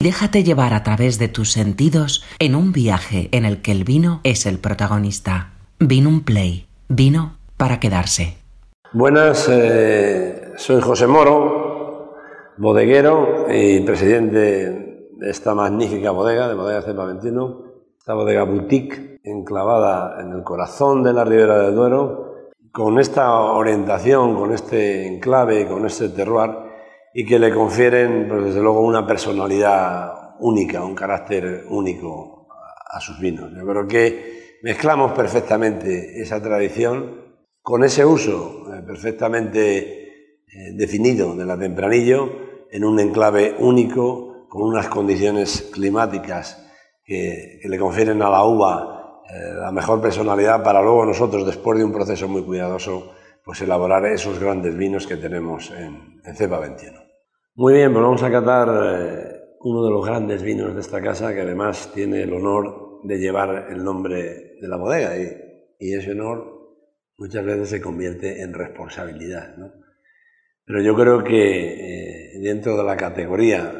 Déjate llevar a través de tus sentidos en un viaje en el que el vino es el protagonista. Vino un play. Vino para quedarse. Buenas, eh, soy José Moro, bodeguero y presidente de esta magnífica bodega, de Bodega Cepa 21, esta bodega boutique enclavada en el corazón de la Ribera del Duero, con esta orientación, con este enclave, con este terroir, y que le confieren, pues desde luego, una personalidad única, un carácter único a sus vinos. Yo creo que mezclamos perfectamente esa tradición con ese uso eh, perfectamente eh, definido de la tempranillo en un enclave único, con unas condiciones climáticas que, le confieren a la uva eh, la mejor personalidad para luego nosotros, después de un proceso muy cuidadoso, pues elaborar esos grandes vinos que tenemos en, Cepa 21. Muy bien, pues vamos a catar uno de los grandes vinos de esta casa que además tiene el honor de llevar el nombre de la bodega y, y ese honor muchas veces se convierte en responsabilidad. ¿no? Pero yo creo que eh, dentro de la categoría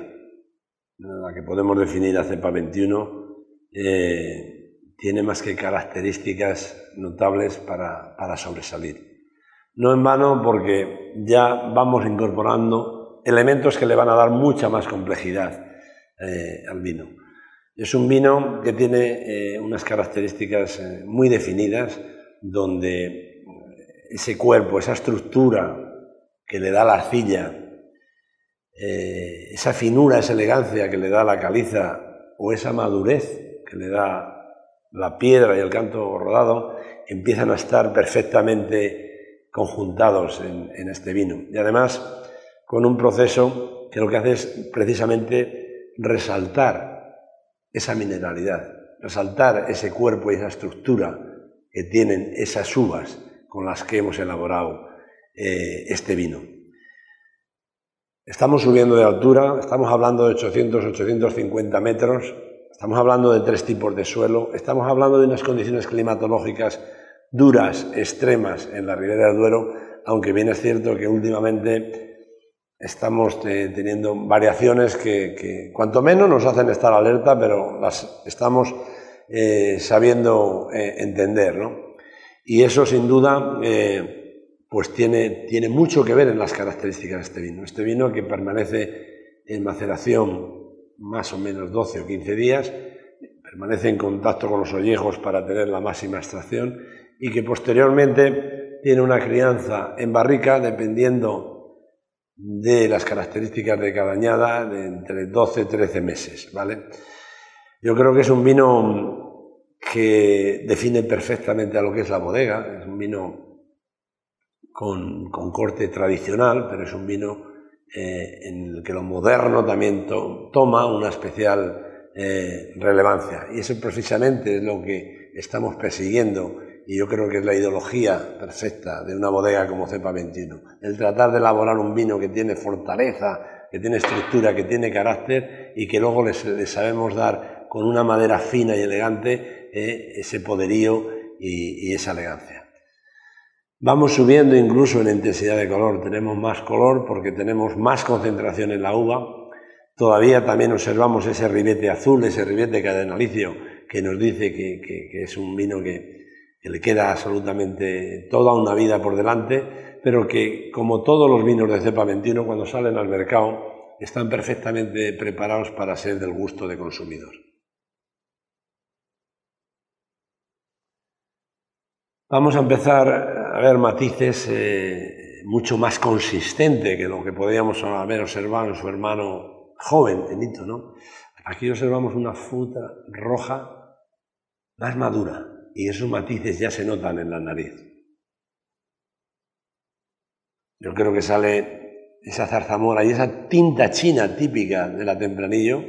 en la que podemos definir a CEPA 21, eh, tiene más que características notables para, para, sobresalir. No en vano porque ya vamos incorporando elementos que le van a dar mucha más complejidad eh, al vino. Es un vino que tiene unas características muy definidas, donde ese cuerpo, esa estructura que le da la arcilla, eh, esa finura, esa elegancia que le da la caliza o esa madurez que le da la piedra y el canto rodado, empiezan a estar perfectamente conjuntados en, este vino. Y además con un proceso que lo que hace es precisamente resaltar esa mineralidad, resaltar ese cuerpo y esa estructura que tienen esas uvas con las que hemos elaborado eh, este vino. Estamos subiendo de altura, estamos hablando de 800-850 metros, estamos hablando de tres tipos de suelo, estamos hablando de unas condiciones climatológicas duras, extremas en la Ribera del Duero, aunque bien es cierto que últimamente estamos eh, teniendo variaciones que, cuanto menos nos hacen estar alerta, pero las estamos eh, sabiendo entender. ¿no? Y eso sin duda eh, pues tiene, tiene mucho que ver en las características de este vino. Este vino que permanece en maceración más o menos 12 o 15 días, permanece en contacto con los ollejos para tener la máxima extracción y que posteriormente tiene una crianza en barrica dependiendo de las características de cada añada de entre 12 y 13 meses, ¿vale? Yo creo que es un vino que define perfectamente a lo que es la bodega. Es un vino con, corte tradicional, pero es un vino eh, en el que lo moderno también toma una especial eh, relevancia. Y eso precisamente es lo que estamos persiguiendo y yo creo que es la ideología perfecta de una bodega como Cepa 21. El tratar de elaborar un vino que tiene fortaleza, que tiene estructura, que tiene carácter y que luego le sabemos dar con una madera fina y elegante eh, ese poderío y, esa elegancia. Vamos subiendo incluso en intensidad de color, tenemos más color porque tenemos más concentración en la uva, todavía también observamos ese ribete azul, ese ribete cadenalicio que nos dice que, es un vino que, que, le queda absolutamente toda una vida por delante, pero que como todos los vinos de cepa 21 cuando salen al mercado están perfectamente preparados para ser del gusto de consumidor. Vamos a empezar a ver matices eh, mucho más consistentes que lo que podríamos haber observado en su hermano joven, Benito, ¿no? Aquí observamos una fruta roja más madura y esos matices ya se notan en la nariz. Yo creo que sale esa zarzamora y esa tinta china típica de la tempranillo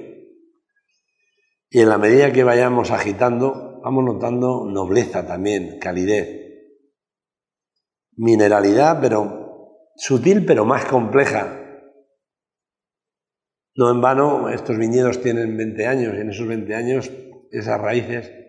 y en la medida que vayamos agitando vamos notando nobleza también, calidez, mineralidad, pero sutil, pero más compleja. No en vano, estos viñedos tienen 20 años y en esos 20 años esas raíces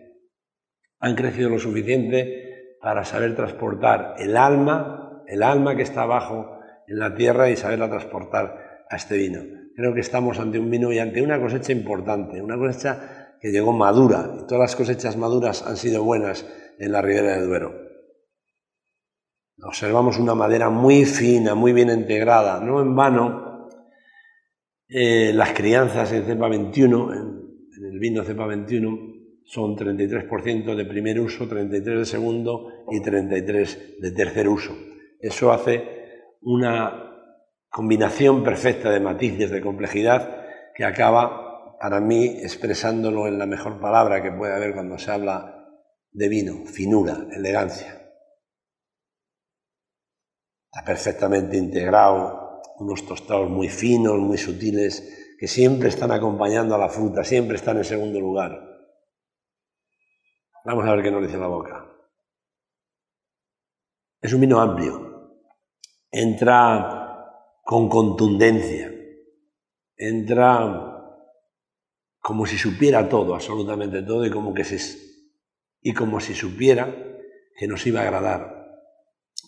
han crecido lo suficiente para saber transportar el alma, el alma que está abajo en la tierra y saberla transportar a este vino. creo que estamos ante un vino y ante una cosecha importante, una cosecha que llegó madura, y todas las cosechas maduras han sido buenas en la Ribera de Duero. Observamos una madera muy fina, muy bien integrada, no en vano. Eh, las crianzas en cepa 21, en, el vino cepa 21, son 33% de primer uso, 33% de segundo y 33% de tercer uso. Eso hace una combinación perfecta de matices, de complejidad, que acaba, para mí, expresándolo en la mejor palabra que puede haber cuando se habla de vino, finura, elegancia. Está perfectamente integrado, unos tostados muy finos, muy sutiles, que siempre están acompañando a la fruta, siempre están en segundo lugar. Vamos a ver qué nos dice la boca. Es un vino amplio, entra con contundencia, entra como si supiera todo, absolutamente todo, y como, que se, y como si supiera que nos iba a agradar,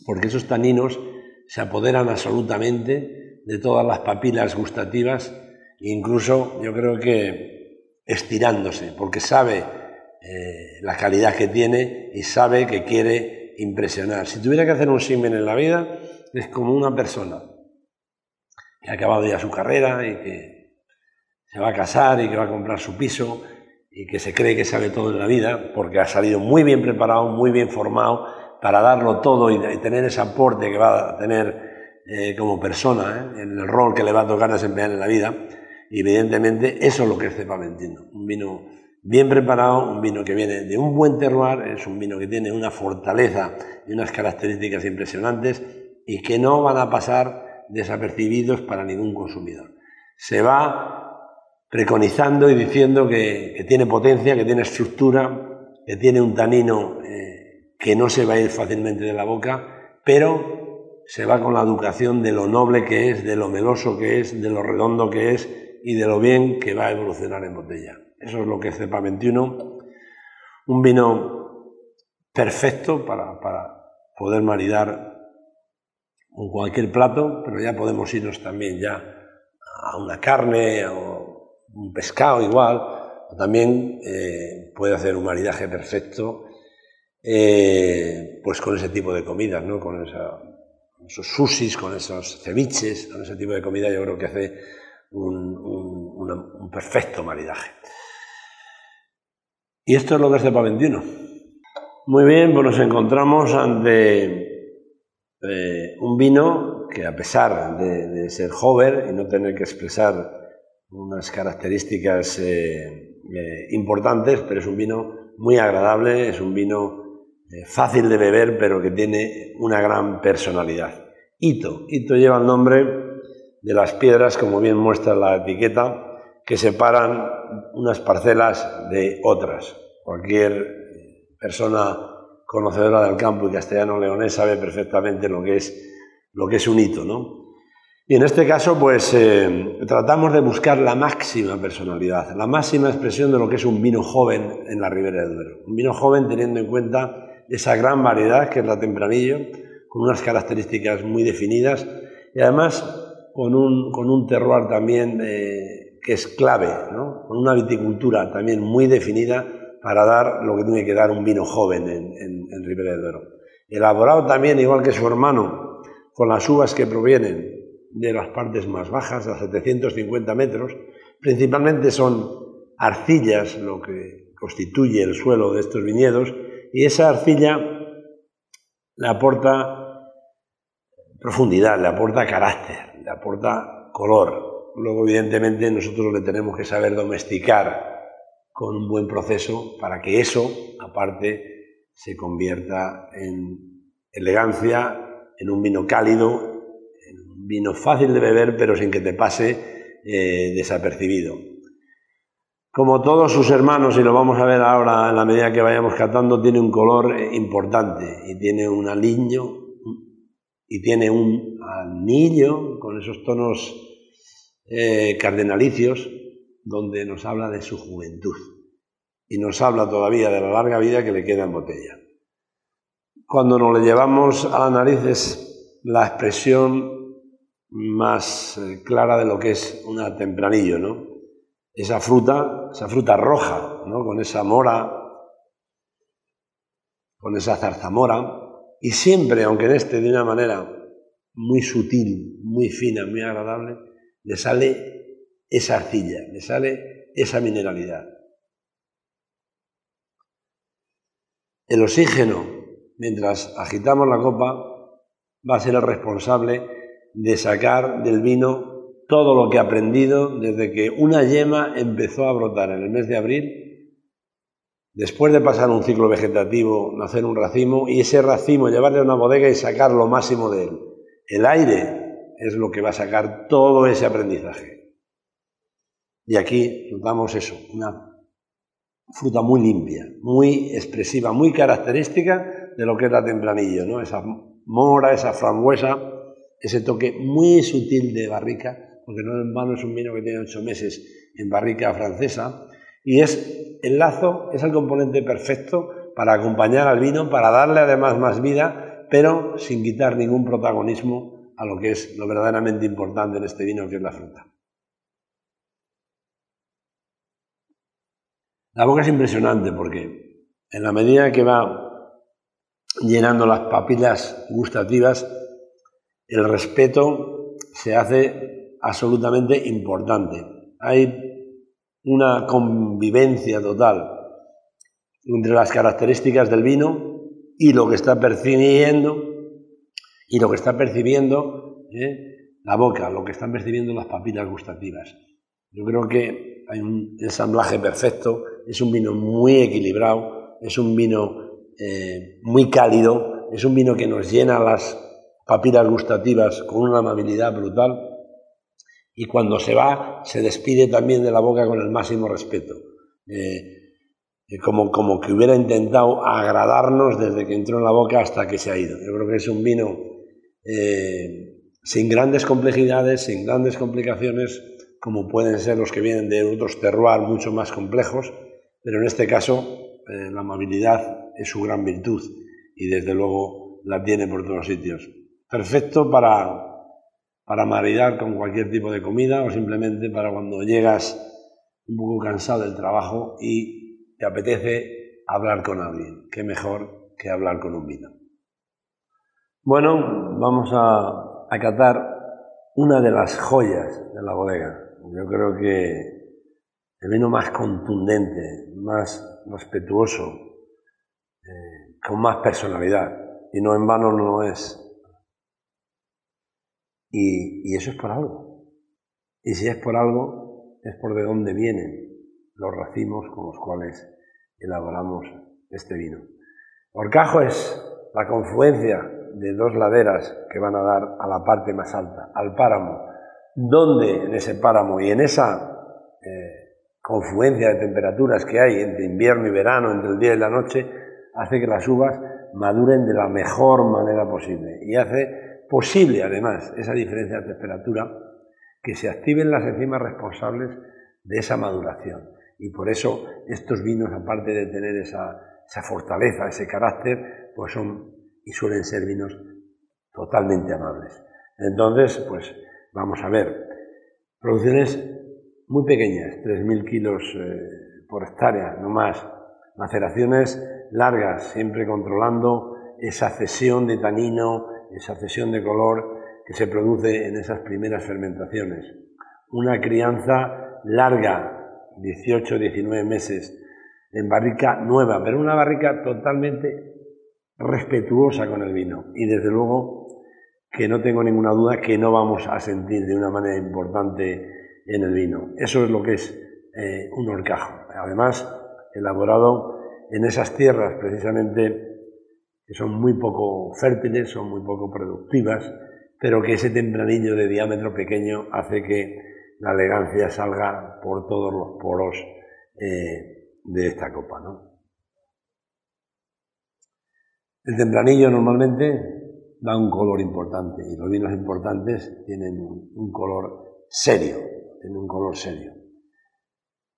porque esos taninos se apoderan absolutamente de todas las papilas gustativas, incluso yo creo que estirándose, porque sabe eh, la calidad que tiene y sabe que quiere impresionar. Si tuviera que hacer un simen en la vida, es como una persona que ha acabado ya su carrera y que se va a casar y que va a comprar su piso y que se cree que sabe todo en la vida porque ha salido muy bien preparado, muy bien formado para darlo todo y, tener ese aporte que va a tener eh, como persona ¿eh? en el rol que le va a tocar desempeñar en la vida. Y evidentemente eso es lo que es Cepa Un vino bien preparado, un vino que viene de un buen terroir, es un vino que tiene una fortaleza y unas características impresionantes y que no van a pasar desapercibidos para ningún consumidor. Se va preconizando y diciendo que, tiene potencia, que tiene estructura, que tiene un tanino eh, que no se va a ir fácilmente de la boca, pero se va con la educación de lo noble que es, de lo meloso que es, de lo redondo que es y de lo bien que va a evolucionar en botella. Eso es lo que es Cepa 21, un vino perfecto para, para poder maridar con cualquier plato, pero ya podemos irnos también ya a una carne o un pescado igual, o también eh, puede hacer un maridaje perfecto eh, pues con ese tipo de comidas, ¿no? con esos sushis, con esos ceviches, con ese tipo de comida yo creo que hace un, un perfecto maridaje. Y esto es lo que Cepa 21. Muy bien, pues nos encontramos ante eh, un vino que a pesar de, ser joven y no tener que expresar unas características eh, eh, importantes, pero es un vino muy agradable, es un vino fácil de beber, pero que tiene una gran personalidad. Ito. Ito lleva el nombre de las piedras, como bien muestra la etiqueta, que separan unas parcelas de otras. Cualquier persona conocedora del campo y castellano-leonés sabe perfectamente lo que es, lo que es un hito, ¿no? Y en este caso, pues eh, tratamos de buscar la máxima personalidad, la máxima expresión de lo que es un vino joven en la Ribera del Duero. Un vino joven teniendo en cuenta esa gran variedad que es la Tempranillo, con unas características muy definidas y además con un, con un terroir también eh, que es clave, ¿no? con una viticultura también muy definida para dar lo que tiene que dar un vino joven en, en, Ribera del Duero. Elaborado también, igual que su hermano, con las uvas que provienen de las partes más bajas, a 750 metros. Principalmente son arcillas lo que constituye el suelo de estos viñedos y esa arcilla le aporta profundidad, le aporta carácter, le aporta color. Luego, evidentemente, nosotros le tenemos que saber domesticar con un buen proceso para que eso, aparte, se convierta en elegancia, en un vino cálido, en un vino fácil de beber, pero sin que te pase eh, desapercibido. Como todos sus hermanos, y lo vamos a ver ahora en la medida que vayamos catando, tiene un color eh, importante y tiene un aliño y tiene un anillo con esos tonos eh, cardenalicios donde nos habla de su juventud y nos habla todavía de la larga vida que le queda en botella. Cuando nos le llevamos a la nariz es la expresión más eh, clara de lo que es una tempranillo, ¿no? Esa fruta, esa fruta roja, ¿no? Con esa mora, con esa zarzamora, y siempre, aunque en este de una manera muy sutil, muy fina, muy agradable, le sale esa arcilla, le sale esa mineralidad. El oxígeno, mientras agitamos la copa, va a ser el responsable de sacar del vino todo lo que ha aprendido desde que una yema empezó a brotar en el mes de abril, después de pasar un ciclo vegetativo, nacer un racimo y ese racimo llevarle a una bodega y sacar lo máximo de él. El aire es lo que va a sacar todo ese aprendizaje. Y aquí notamos eso, una fruta muy limpia, muy expresiva, muy característica de lo que es la tempranillo, ¿no? Esa mora, esa frambuesa, ese toque muy sutil de barrica porque no en vano es un vino que tiene ocho meses en barrica francesa, y es el lazo, es el componente perfecto para acompañar al vino, para darle además más vida, pero sin quitar ningún protagonismo a lo que es lo verdaderamente importante en este vino, que es la fruta. La boca es impresionante porque en la medida que va llenando las papilas gustativas, el respeto se hace absolutamente importante. Hay una convivencia total entre las características del vino y lo que está percibiendo y lo que está percibiendo ¿eh? la boca, lo que están percibiendo las papilas gustativas. Yo creo que hay un ensamblaje perfecto, es un vino muy equilibrado, es un vino eh, muy cálido, es un vino que nos llena las papilas gustativas con una amabilidad brutal y cuando se va se despide también de la boca con el máximo respeto, eh, como, como que hubiera intentado agradarnos desde que entró en la boca hasta que se ha ido. Yo creo que es un vino eh, sin grandes complejidades, sin grandes complicaciones, como pueden ser los que vienen de otros terroirs mucho más complejos, pero en este caso la amabilidad es su gran virtud y desde luego la tiene por todos sitios. Perfecto para para maridar con cualquier tipo de comida o simplemente para cuando llegas un poco cansado del trabajo y te apetece hablar con alguien. Qué mejor que hablar con un vino. Bueno, vamos a acatar una de las joyas de la bodega. Yo creo que el vino más contundente, más respetuoso, eh, con más personalidad. Y no en vano no es y, eso es por algo. Y si es por algo, es por de dónde vienen los racimos con los cuales elaboramos este vino. Orcajo es la confluencia de dos laderas que van a dar a la parte más alta, al páramo, donde en ese páramo y en esa eh, confluencia de temperaturas que hay entre invierno y verano, entre el día y la noche, hace que las uvas maduren de la mejor manera posible y hace posible, además, esa diferencia de temperatura, que se activen las enzimas responsables de esa maduración. Y por eso estos vinos, aparte de tener esa, fortaleza, ese carácter, pues son y suelen ser vinos totalmente amables. Entonces, pues vamos a ver, producciones muy pequeñas, 3.000 kilos eh, por hectárea, no más, maceraciones largas, siempre controlando esa cesión de tanino, esa cesión de color que se produce en esas primeras fermentaciones. Una crianza larga, 18, 19 meses, en barrica nueva, pero una barrica totalmente respetuosa con el vino. Y desde luego que no tengo ninguna duda que no vamos a sentir de una manera importante en el vino. Eso es lo que es eh, un horcajo. Además, elaborado en esas tierras precisamente que son muy poco fértiles, son muy poco productivas, pero que ese tempranillo de diámetro pequeño hace que la elegancia salga por todos los poros eh, de esta copa. El tempranillo normalmente da un color importante y los vinos importantes tienen un color serio, tienen un color serio.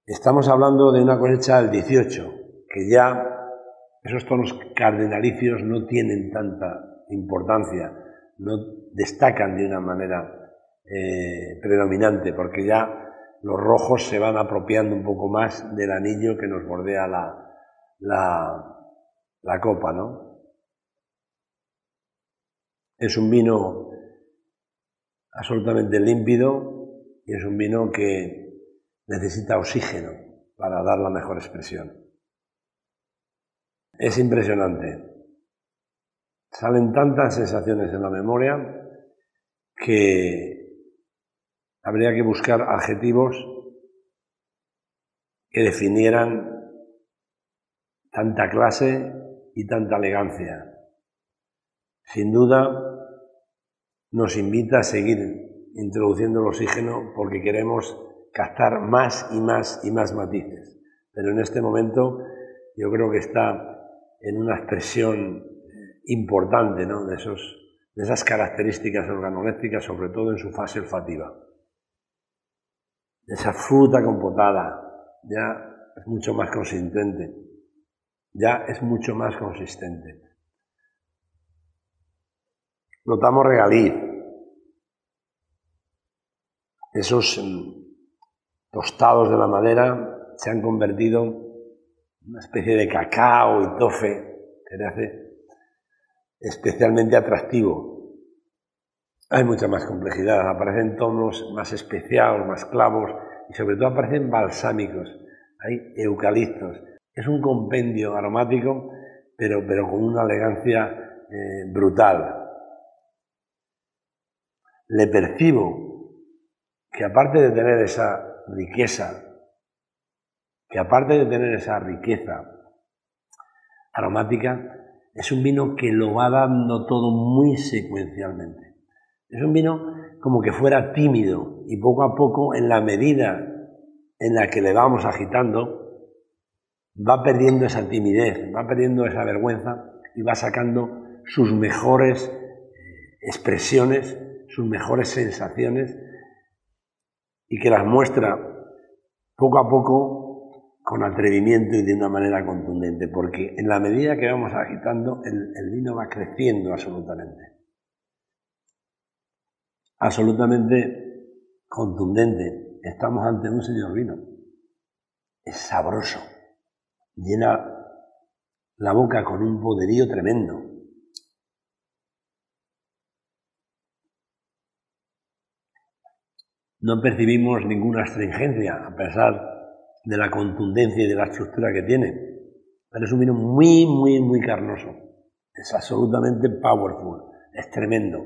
Estamos hablando de una cosecha del 18, que ya esos tonos cardenalicios no tienen tanta importancia, no destacan de una manera eh, predominante, porque ya los rojos se van apropiando un poco más del anillo que nos bordea la, la, la copa, ¿no? Es un vino absolutamente límpido y es un vino que necesita oxígeno para dar la mejor expresión. Es impresionante. Salen tantas sensaciones en la memoria que habría que buscar adjetivos que definieran tanta clase y tanta elegancia. Sin duda, nos invita a seguir introduciendo el oxígeno porque queremos captar más y más y más matices. Pero en este momento yo creo que está en una expresión importante ¿no? de, esos, de esas características organolépticas, sobre todo en su fase olfativa. Esa fruta compotada ya es mucho más consistente, ya es mucho más consistente. Notamos regaliz, esos mm, tostados de la madera se han convertido en una especie de cacao y tofe que le hace especialmente atractivo. Hay mucha más complejidad, aparecen tonos más especiados, más clavos y sobre todo aparecen balsámicos, hay eucaliptos. Es un compendio aromático, pero, pero con una elegancia eh, brutal. Le percibo que aparte de tener esa riqueza, que aparte de tener esa riqueza aromática, es un vino que lo va dando todo muy secuencialmente. Es un vino como que fuera tímido y poco a poco, en la medida en la que le vamos agitando, va perdiendo esa timidez, va perdiendo esa vergüenza y va sacando sus mejores eh, expresiones, sus mejores sensaciones y que las muestra poco a poco con atrevimiento y de una manera contundente, porque en la medida que vamos agitando, el, vino va creciendo absolutamente. Absolutamente contundente. Estamos ante un señor vino. Es sabroso. Llena la boca con un poderío tremendo. No percibimos ninguna astringencia, a pesar de la contundencia y de la estructura que tiene. Pero es un vino muy, muy, muy carnoso. Es absolutamente powerful. Es tremendo.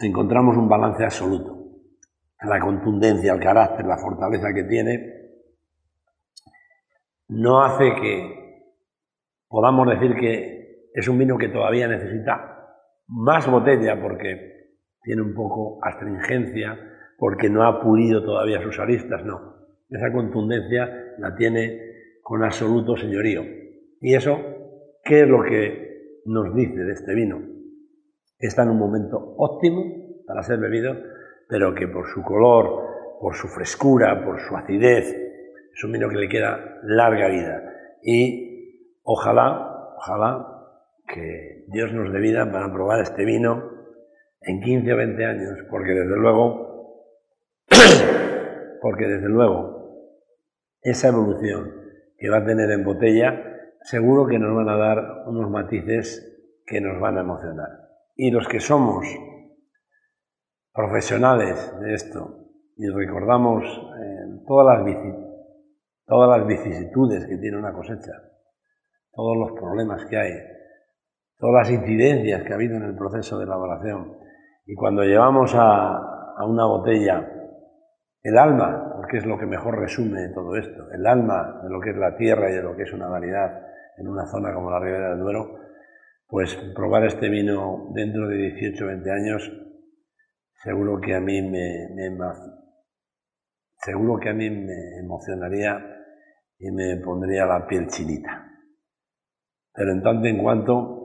Encontramos un balance absoluto. La contundencia, el carácter, la fortaleza que tiene, no hace que podamos decir que es un vino que todavía necesita más botella porque tiene un poco astringencia, porque no ha pulido todavía sus aristas, no. Esa contundencia la tiene con absoluto señorío. ¿Y eso qué es lo que nos dice de este vino? Está en un momento óptimo para ser bebido, pero que por su color, por su frescura, por su acidez, es un vino que le queda larga vida. Y ojalá, ojalá que Dios nos dé vida para probar este vino en 15 o 20 años, porque desde luego, porque desde luego, esa evolución que va a tener en botella, seguro que nos van a dar unos matices que nos van a emocionar. Y los que somos profesionales de esto y recordamos eh, todas, las todas las vicisitudes que tiene una cosecha, todos los problemas que hay, todas las incidencias que ha habido en el proceso de elaboración. Y cuando llevamos a, una botella el alma, porque es lo que mejor resume todo esto, el alma de lo que es la tierra y de lo que es una variedad en una zona como la Ribera del Duero, pues probar este vino dentro de 18 o 20 años, seguro que a mí me, me, seguro que a mí me emocionaría y me pondría la piel chinita. Pero en tanto en cuanto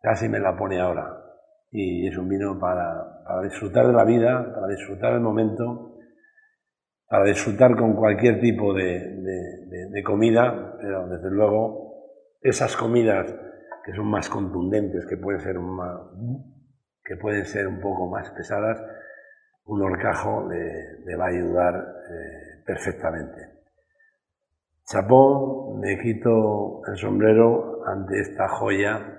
casi me la pone ahora. Y es un vino para, para disfrutar de la vida, para disfrutar del momento, para disfrutar con cualquier tipo de, de, comida, pero desde luego esas comidas que son más contundentes, que pueden ser, que pueden ser un poco más pesadas, un horcajo le, va a ayudar eh, perfectamente. Chapón, me quito el sombrero ante esta joya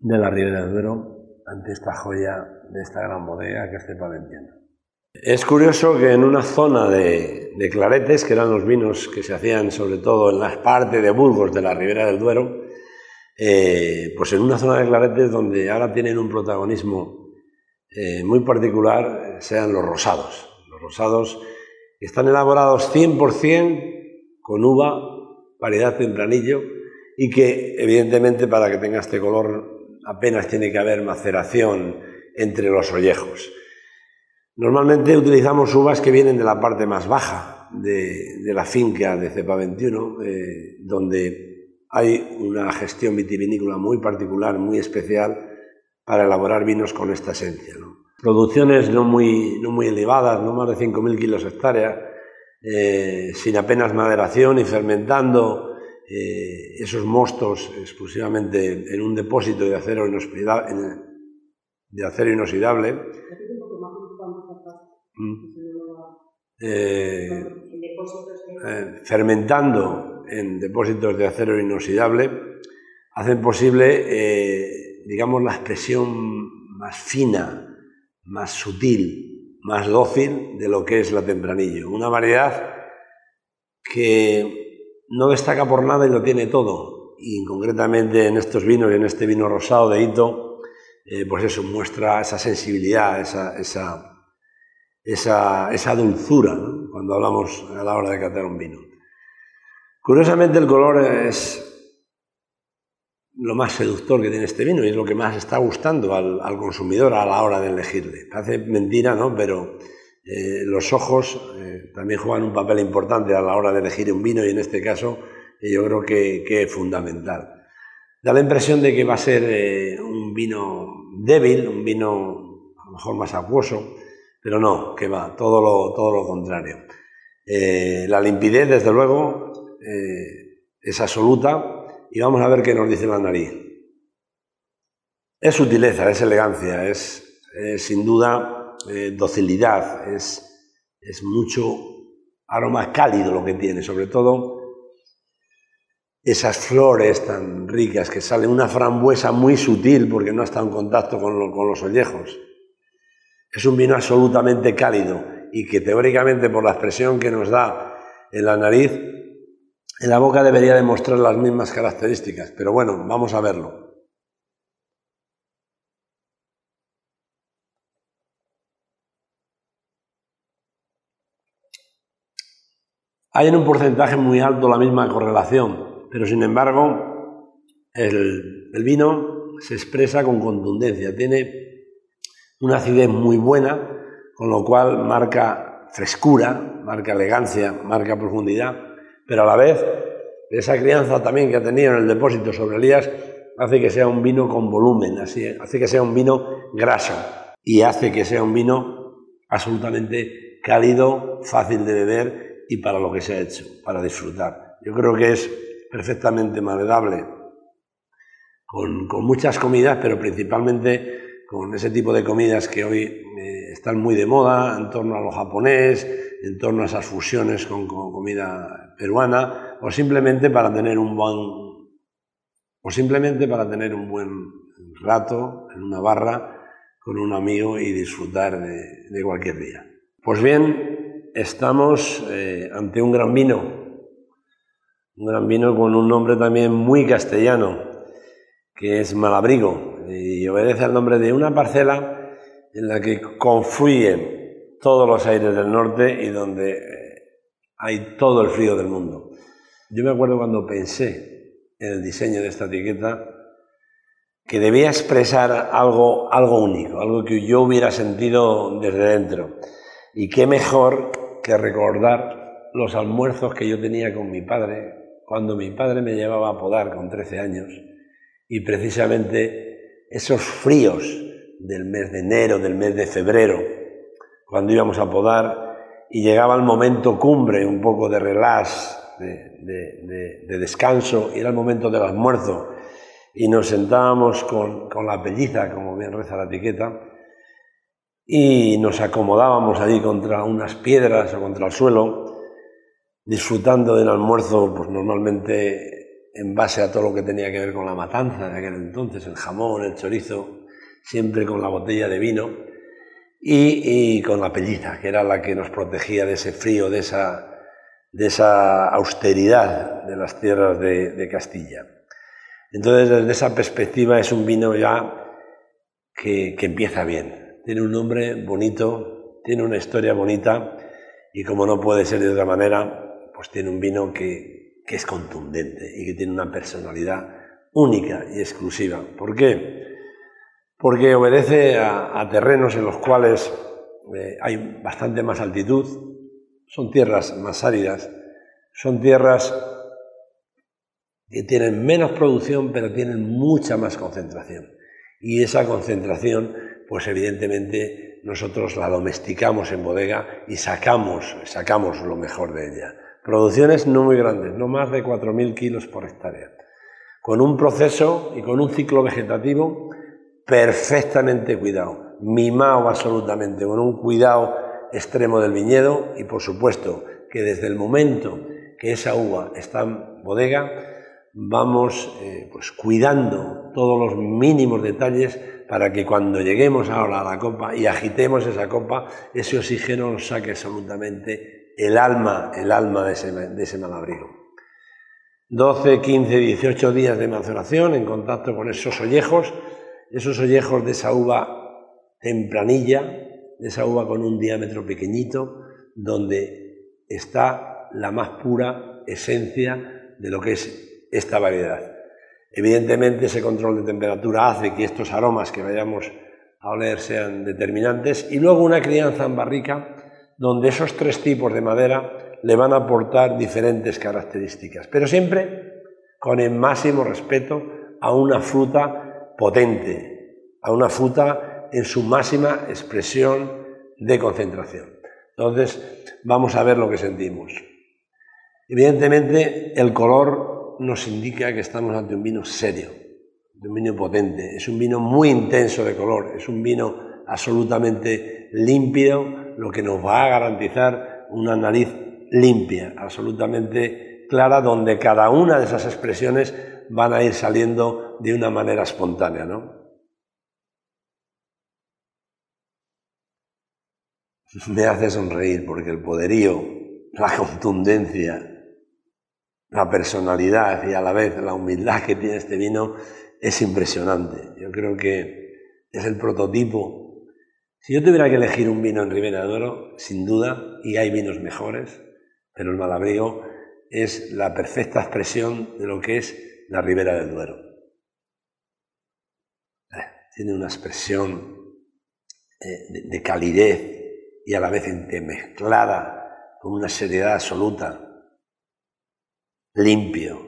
de la Ribera del Duero, ante esta joya de esta gran bodega que es Cepa Es curioso que en una zona de, claretes, que eran los vinos que se hacían sobre todo en las partes de Burgos de la Ribera del Duero, eh, pues en una zona de claretes donde ahora tienen un protagonismo eh, muy particular, sean los rosados. Los rosados están elaborados 100% con uva, variedad tempranillo, y que evidentemente para que tenga este color apenas tiene que haber maceración entre los ollejos. Normalmente utilizamos uvas que vienen de la parte más baja de, la finca de Cepa 21, eh, donde hay una gestión vitivinícola muy particular, muy especial, para elaborar vinos con esta esencia. Producciones no muy, elevadas, no más de 5.000 kilos hectárea, eh, sin apenas maderación y fermentando eh, esos mostos exclusivamente en un depósito de acero inoxidable. De acero inoxidable eh, eh, fermentando en depósitos de acero inoxidable, hacen posible, digamos, la expresión más fina, más sutil, más dócil de lo que es la tempranillo. Una variedad que no destaca por nada y lo tiene todo. Y concretamente en estos vinos y en este vino rosado de Hito, eh, pues eso muestra esa sensibilidad, esa, esa, esa, dulzura cuando hablamos a la hora de catar un vino. Curiosamente el color es lo más seductor que tiene este vino y es lo que más está gustando al, al consumidor a la hora de elegirle. Hace mentira, ¿no? Pero eh, los ojos eh, también juegan un papel importante a la hora de elegir un vino y en este caso eh, yo creo que, es fundamental. Da la impresión de que va a ser un vino débil, un vino a lo mejor más acuoso, pero no, que va, todo lo, todo lo contrario. la limpidez, desde luego, es absoluta y vamos a ver qué nos dice la nariz. Es sutileza, es elegancia, es sin duda eh, docilidad, es, es mucho aroma cálido lo que tiene, sobre todo esas flores tan ricas que salen, una frambuesa muy sutil porque no está en contacto con, con los ollejos. Es un vino absolutamente cálido y que teóricamente por la expresión que nos da en la nariz, en la boca debería demostrar las mismas características, pero bueno, vamos a verlo. Hay en un porcentaje muy alto la misma correlación, pero sin embargo el, vino se expresa con contundencia, tiene una acidez muy buena, con lo cual marca frescura, marca elegancia, marca profundidad, pero a la vez esa crianza también que ha tenido en el depósito sobre Elías hace que sea un vino con volumen, así, hace que sea un vino graso y hace que sea un vino absolutamente cálido, fácil de beber y para lo que se ha hecho, para disfrutar. Yo creo que es perfectamente manejable con, muchas comidas, pero principalmente con ese tipo de comidas que hoy eh, están muy de moda en torno a lo japonés, en torno a esas fusiones con, comida peruana, o simplemente para tener un buen o simplemente para tener un buen rato en una barra con un amigo y disfrutar de, de cualquier día. Pues bien, estamos eh, ante un gran vino, un gran vino con un nombre también muy castellano, que es Malabrigo, y obedece al nombre de una parcela en la que confluyen todos los aires del norte y donde eh, hay todo el frío del mundo. Yo me acuerdo cuando pensé en el diseño de esta etiqueta que debía expresar algo, algo único, algo que yo hubiera sentido desde dentro. Y qué mejor recordar los almuerzos que yo tenía con mi padre cuando mi padre me llevaba a podar con 13 años y precisamente esos fríos del mes de enero, del mes de febrero, cuando íbamos a podar y llegaba el momento cumbre, un poco de relax, de, descanso era el momento del almuerzo y nos sentábamos con, con la pelliza, como bien reza la etiqueta, y nos acomodábamos allí contra unas piedras o contra el suelo, disfrutando del almuerzo, pues normalmente en base a todo lo que tenía que ver con la matanza de aquel entonces, el jamón, el chorizo, siempre con la botella de vino y, con la pelliza, que era la que nos protegía de ese frío, de esa, de esa austeridad de las tierras de, Castilla. Entonces, desde esa perspectiva es un vino ya que empieza bien, tiene un nombre bonito, tiene una historia bonita y como no puede ser de otra manera, pues tiene un vino que, es contundente y que tiene una personalidad única y exclusiva. ¿Por qué? Porque obedece a, terrenos en los cuales eh, hay bastante más altitud, son tierras más áridas, son tierras que tienen menos producción pero tienen mucha más concentración. Y esa concentración pues evidentemente nosotros la domesticamos en bodega y sacamos, sacamos lo mejor de ella. Producciones no muy grandes, no más de 4.000 kilos por hectárea, con un proceso y con un ciclo vegetativo perfectamente cuidado, mimado absolutamente, con un cuidado extremo del viñedo y por supuesto que desde el momento que esa uva está en bodega, vamos eh, pues cuidando todos los mínimos detalles para que cuando lleguemos ahora a la copa y agitemos esa copa, ese oxígeno nos saque absolutamente el alma, el alma de ese, de ese malabrigo. 12, 15, 18 días de maceración en contacto con esos ollejos, esos ollejos de esa uva tempranilla, de esa uva con un diámetro pequeñito, donde está la más pura esencia de lo que es esta variedad. Evidentemente ese control de temperatura hace que estos aromas que vayamos a oler sean determinantes y luego una crianza en barrica donde esos tres tipos de madera le van a aportar diferentes características, pero siempre con el máximo respeto a una fruta potente, a una fruta en su máxima expresión de concentración. Entonces, vamos a ver lo que sentimos. Evidentemente, el color nos indica que estamos ante un vino serio, un vino potente. Es un vino muy intenso de color, es un vino absolutamente límpido, lo que nos va a garantizar una nariz limpia, absolutamente clara, donde cada una de esas expresiones van a ir saliendo de una manera espontánea, ¿no? Me hace sonreír porque el poderío, la contundencia, la personalidad y a la vez la humildad que tiene este vino es impresionante. Yo creo que es el prototipo. Si yo tuviera que elegir un vino en Ribera de Duero, sin duda, y hay vinos mejores, pero el Malabrigo es la perfecta expresión de lo que es la Ribera del Duero. Eh, tiene una expresión eh, de calidez y a la vez entremezclada con una seriedad absoluta limpio,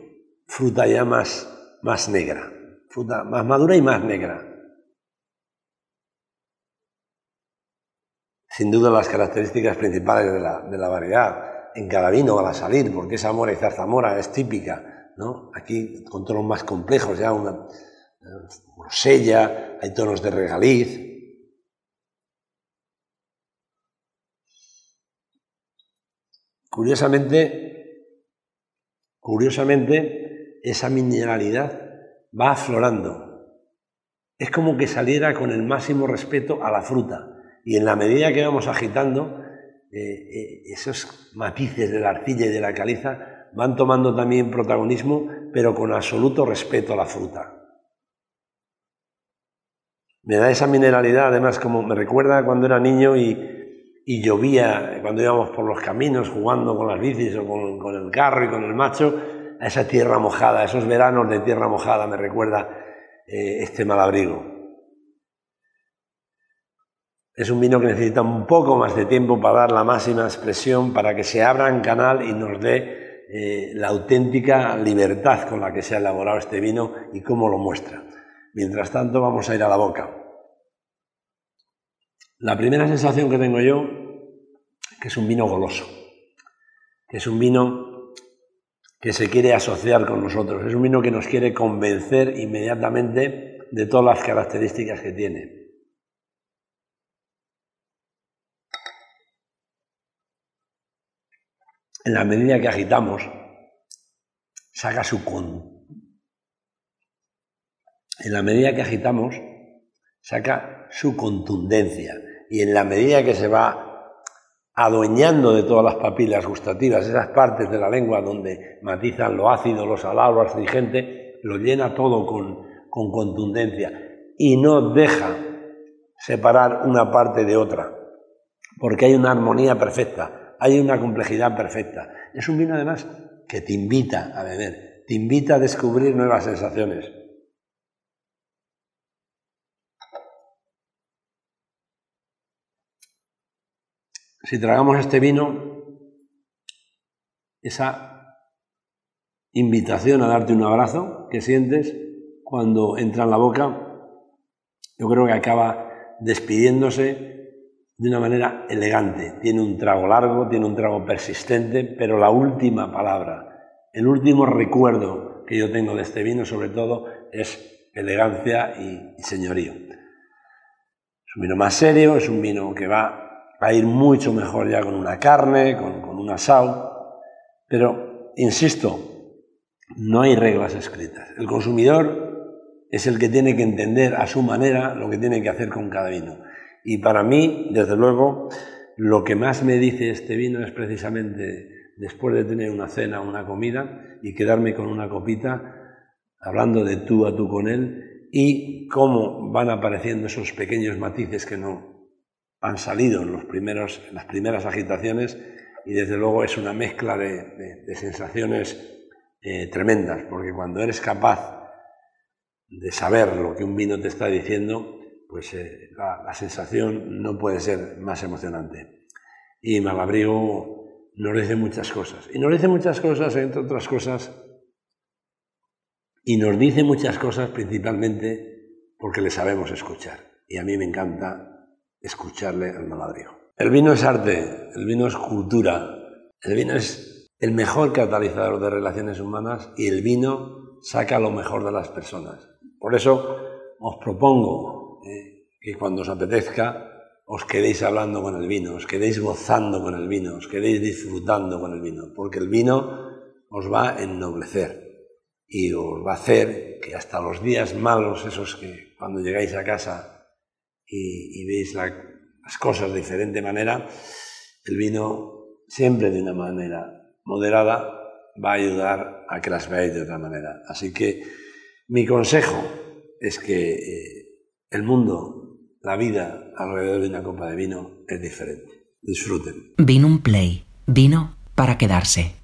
fruta ya más, más negra, fruta más madura y más negra. Sin duda las características principales de la, de la variedad en cada vino van a salir, porque esa mora y zarzamora es típica, ¿no? Aquí con tonos más complejos, ya una rosella, hay tonos de regaliz. Curiosamente, Curiosamente, esa mineralidad va aflorando. Es como que saliera con el máximo respeto a la fruta. Y en la medida que vamos agitando, eh, eh, esos matices de la arcilla y de la caliza van tomando también protagonismo, pero con absoluto respeto a la fruta. Me da esa mineralidad, además, como me recuerda cuando era niño y, llovía cuando íbamos por los caminos jugando con las bicis o con, el carro y con el macho, a esa tierra mojada, esos veranos de tierra mojada me recuerda eh, este malabrigo. Es un vino que necesita un poco más de tiempo para dar la máxima expresión, para que se abra en canal y nos dé eh, la auténtica libertad con la que se ha elaborado este vino y cómo lo muestra. Mientras tanto, vamos a ir a la boca. La primera sensación que tengo yo, que es un vino goloso, que es un vino que se quiere asociar con nosotros, es un vino que nos quiere convencer inmediatamente de todas las características que tiene. En la medida que agitamos, saca su con. En la medida que agitamos, saca su contundencia. Y en la medida que se va adueñando de todas las papilas gustativas, esas partes de la lengua donde matizan lo ácido, lo salado, lo astringente, lo llena todo con, con contundencia y no deja separar una parte de otra, porque hay una armonía perfecta, hay una complejidad perfecta. Es un vino además que te invita a beber, te invita a descubrir nuevas sensaciones. Si tragamos este vino, esa invitación a darte un abrazo que sientes cuando entra en la boca, yo creo que acaba despidiéndose de una manera elegante. Tiene un trago largo, tiene un trago persistente, pero la última palabra, el último recuerdo que yo tengo de este vino, sobre todo, es elegancia y, señorío. Es un vino más serio, es un vino que va a ir mucho mejor ya con una carne, con, con un asado, pero, insisto, no hay reglas escritas. El consumidor es el que tiene que entender a su manera lo que tiene que hacer con cada vino. Y para mí, desde luego, lo que más me dice este vino es precisamente después de tener una cena, una comida y quedarme con una copita, hablando de tú a tú con él y cómo van apareciendo esos pequeños matices que no, han salido en, los primeros, las primeras agitaciones y desde luego es una mezcla de, sensaciones eh, tremendas, porque cuando eres capaz de saber lo que un vino te está diciendo, pues eh, la, sensación no puede ser más emocionante. Y Malabrigo nos dice muchas cosas. Y nos dice muchas cosas, entre otras cosas, y nos dice muchas cosas principalmente porque le sabemos escuchar. Y a mí me encanta escucharle al maladrijo. El vino es arte, el vino es cultura, el vino es el mejor catalizador de relaciones humanas y el vino saca lo mejor de las personas. Por eso os propongo eh, que cuando os apetezca os quedéis hablando con el vino, os quedéis gozando con el vino, os quedéis disfrutando con el vino, porque el vino os va a ennoblecer y os va a hacer que hasta los días malos, esos que cuando llegáis a casa y, veis las cosas de diferente manera, el vino siempre de una manera moderada va a ayudar a que las veáis de otra manera. Así que mi consejo es que eh, el mundo, la vida alrededor de una copa de vino es diferente. Disfruten. Vino un play. Vino para quedarse.